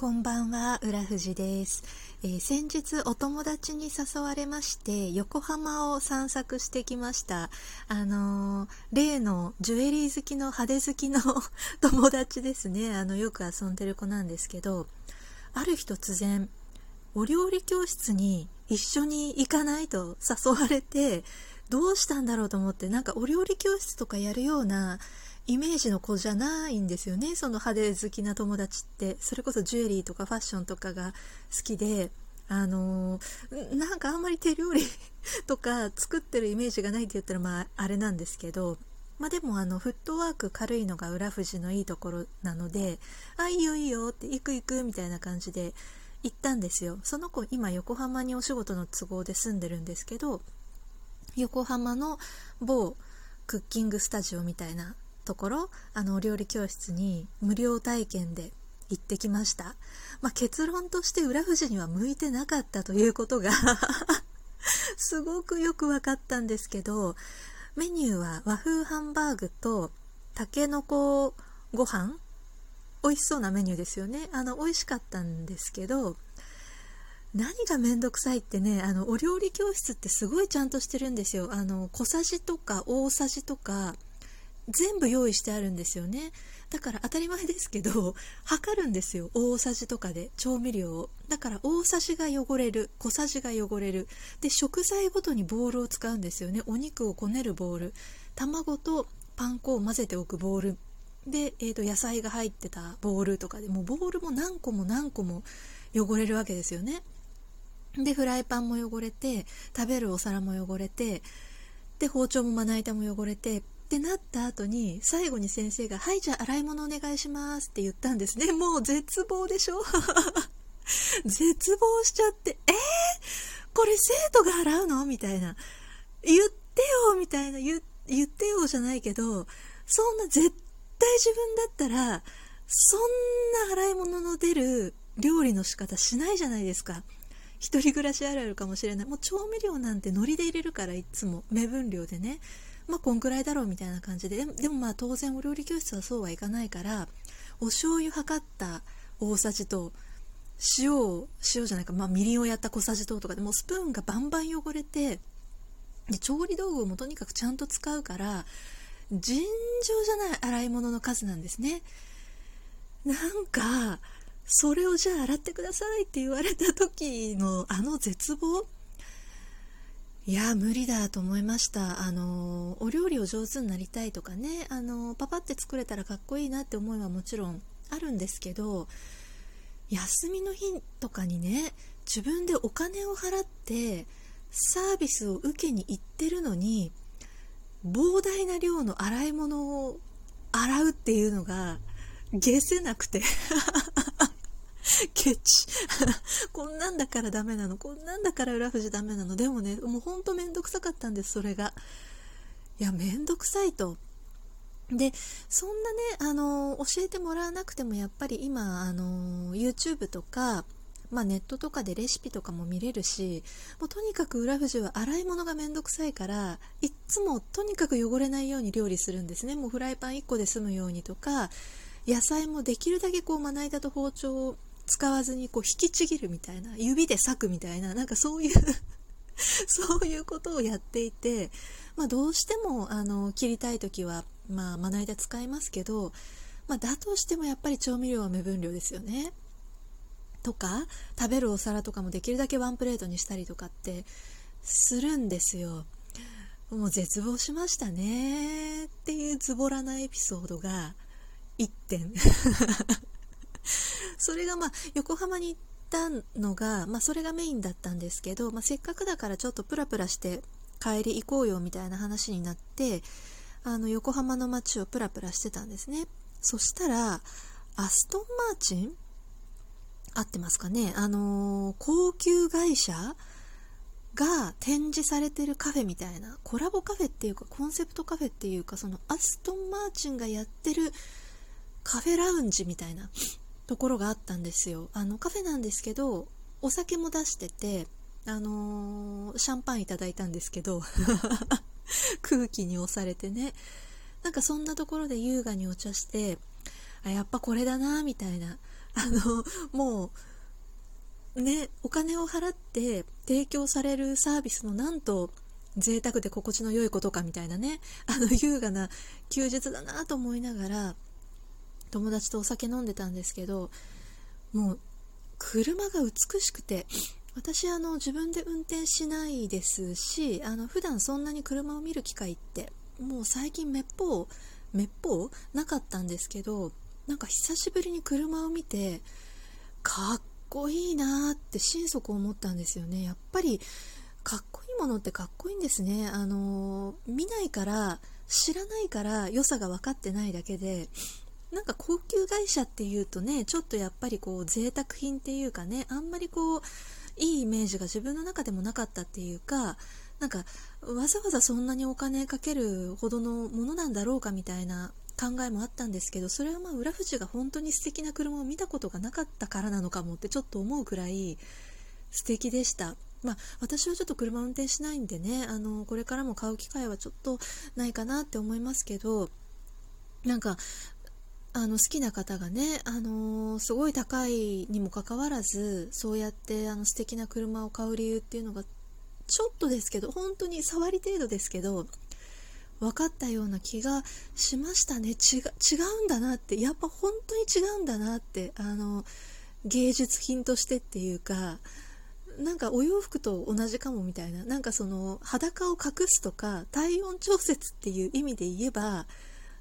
こんばんは、浦富です、えー、先日お友達に誘われまして横浜を散策してきました。あのー、例のジュエリー好きの派手好きの 友達ですね。あの、よく遊んでる子なんですけど、ある日突然、お料理教室に一緒に行かないと誘われて、どうしたんだろうと思って、なんかお料理教室とかやるようなイメージの子じゃないんですよね。その派手好きな友達って。それこそジュエリーとかファッションとかが好きであの、なんかあんまり手料理 とか作ってるイメージがないって言ったらまああれなんですけどまあでもあのフットワーク軽いのが裏富士のいいところなのであいいよいいよって行く行くみたいな感じで行ったんですよ。その子今横浜にお仕事の都合で住んでるんですけど横浜の某クッキングスタジオみたいなところあの料理教室に無料体験で行ってきました、まあ、結論として浦富士には向いてなかったということが すごくよく分かったんですけどメニューは和風ハンバーグとたけのこご飯美味しそうなメニューですよね。あの美味しかったんですけど何がめんどくさいってねあのお料理教室ってすごいちゃんとしてるんですよ。あの小さじとか大さじとか全部用意してあるんですよね。だから当たり前ですけど測るんですよ。大さじとかで調味料を。だから大さじが汚れる。小さじが汚れる。で食材ごとにボウルを使うんですよね。お肉をこねるボウル。卵とパン粉を混ぜておくボウル。で、えー、と野菜が入ってたボウルとかでもうボウルも何個も何個も汚れるわけですよね。でフライパンも汚れて食べるお皿も汚れてで包丁もまな板も汚れてってなった後に最後に先生が「はいじゃあ洗い物お願いします」って言ったんですね もう絶望でしょ？絶望しちゃって「えー、これ生徒が洗うの?」みたいな「言ってよ」みたいな言言ってよじゃないけどそんな絶対自分だったらそんな洗い物の出る料理の仕方しないじゃないですか。一人暮らしあるあるかもしれない。もう調味料なんて海苔で入れるからいつも目分量でね。まあこんくらいだろうみたいな感じで。でもまあ当然お料理教室はそうはいかないからお醤油測った大さじと塩を塩じゃないか、まあ、みりんをやった小さじととかでもスプーンがバンバン汚れてで調理道具もとにかくちゃんと使うから尋常じゃない洗い物の数なんですね。なんかそれをじゃあ洗ってくださいって言われた時のあの絶望いや無理だと思いました。あのお料理を上手になりたいとかねあのパパって作れたらかっこいいなって思いはもちろんあるんですけど休みの日とかにね自分でお金を払ってサービスを受けに行ってるのに膨大な量の洗い物を洗うっていうのが消せなくて。ケチ。こんなんだからダメなの。こんなんだから裏富士ダメなの。でもねもうほんとめんどくさかったんですそれが。いやめんどくさいと。でそんなねあの教えてもらわなくてもやっぱり今あの YouTube とかまあ、ネットとかでレシピとかも見れるしもうとにかく裏富士は洗い物がめんどくさいからいっつもとにかく汚れないように料理するんですね。もうフライパン1個で済むようにとか野菜もできるだけこうまな板と包丁を使わずにこう引きちぎるみたいな指で裂くみたいななんかそういう そういうことをやっていて、まあ、どうしてもあの切りたい時は、まあ、まな板使いますけど、まあ、だとしてもやっぱり調味料は目分量ですよね。とか食べるお皿とかもできるだけワンプレートにしたりとかってするんですよ。もう絶望しましたねっていうズボラなエピソードが1点 それがまあ横浜に行ったのが、まあ、それがメインだったんですけど、まあ、せっかくだからちょっとプラプラして帰り行こうよみたいな話になってあの横浜の街をプラプラしてたんですね。そしたらアストンマーチン？合ってますかね？あのー、高級会社が展示されてるカフェみたいなコラボカフェっていうかコンセプトカフェっていうかそのアストンマーチンがやってるカフェラウンジみたいなところがあったんですよ。あのカフェなんですけどお酒も出しててあのー、シャンパンいただいたんですけど 空気に押されてね。なんかそんなところで優雅にお茶してあやっぱこれだなみたいな。あのもうねお金を払って提供されるサービスのなんと贅沢で心地の良いことかみたいなね。あの優雅な休日だなと思いながら友達とお酒飲んでたんですけどもう車が美しくて私あの自分で運転しないですしあの普段そんなに車を見る機会ってもう最近めっぽうめっぽうなかったんですけどなんか久しぶりに車を見てかっこいいなって心底思ったんですよね。やっぱりかっこいいものってかっこいいんですね。あの見ないから知らないから良さが分かってないだけでなんか高級会社っていうとねちょっとやっぱりこう贅沢品っていうかねあんまりこういいイメージが自分の中でもなかったっていうかなんかわざわざそんなにお金かけるほどのものなんだろうかみたいな考えもあったんですけどそれはまあ浦富士が本当に素敵な車を見たことがなかったからなのかもってちょっと思うくらい素敵でした。まあ、私はちょっと車運転しないんでねあのこれからも買う機会はちょっとないかなって思いますけどなんかあの好きな方がね、あのー、すごい高いにもかかわらずそうやってあの素敵な車を買う理由っていうのがちょっとですけど本当に触り程度ですけど分かったような気がしましたね。違違うんだなってやっぱ本当に違うんだなってあの芸術品としてっていうかなんかお洋服と同じかもみたいななんかその裸を隠すとか体温調節っていう意味で言えば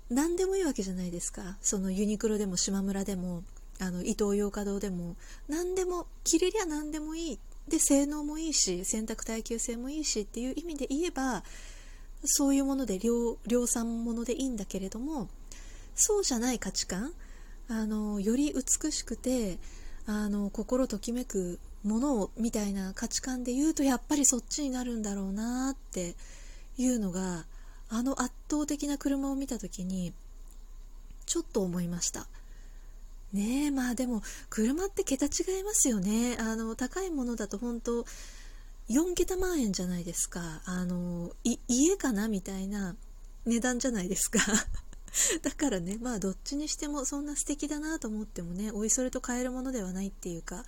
何でもいいわけじゃないですか。そのユニクロでも島村でもあのイトーヨーカドーでも。何でも着れりゃ何でもいい。で性能もいいし洗濯耐久性もいいしっていう意味で言えばそういうもので量量産ものでいいんだけれどもそうじゃない価値観あのより美しくてあの心ときめくものをみたいな価値観で言うとやっぱりそっちになるんだろうなっていうのがあの圧倒的な車を見た時にちょっと思いました。ねえまあでも車って桁違いますよね。あの高いものだと本当4桁万円じゃないですか。あの家かなみたいな値段じゃないですか。だからねまあどっちにしてもそんな素敵だなと思ってもねおいそれと買えるものではないっていうか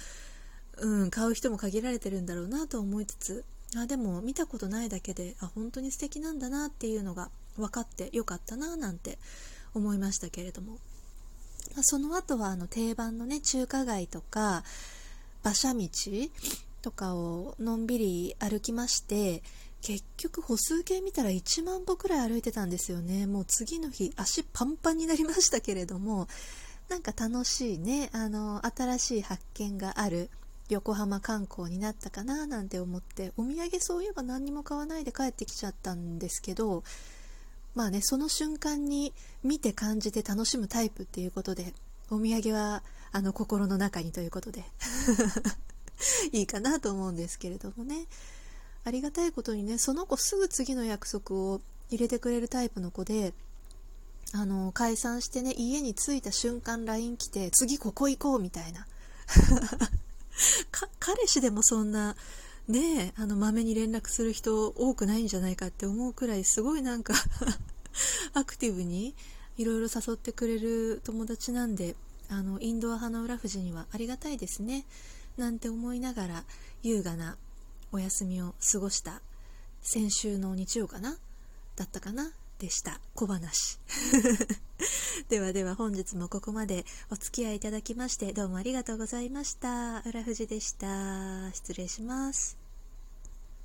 うん買う人も限られてるんだろうなと思いつつあでも見たことないだけであ本当に素敵なんだなっていうのが分かってよかったななんて思いましたけれども。まその後はあの定番のね中華街とか馬車道とかをのんびり歩きまして結局歩数計見たら1万歩くらい歩いてたんですよね。もう次の日足パンパンになりましたけれどもなんか楽しいねあの新しい発見がある横浜観光になったかななんて思ってお土産そういえば何にも買わないで帰ってきちゃったんですけどまあねその瞬間に見て感じて楽しむタイプっていうことでお土産はあの心の中にということで いいかなと思うんですけれどもね。ありがたいことにねその子すぐ次の約束を入れてくれるタイプの子であの解散してね家に着いた瞬間 LINE 来て次ここ行こうみたいな。彼氏でもそんなねあのまめに連絡する人多くないんじゃないかって思うくらいすごいなんか アクティブにいろいろ誘ってくれる友達なんであのインドア派の浦富士にはありがたいですね。なんて思いながら優雅なお休みを過ごした先週の日曜かな？だったかな？でした。小話。ではでは本日もここまでお付き合いいただきましてどうもありがとうございました。浦富士でした。失礼します。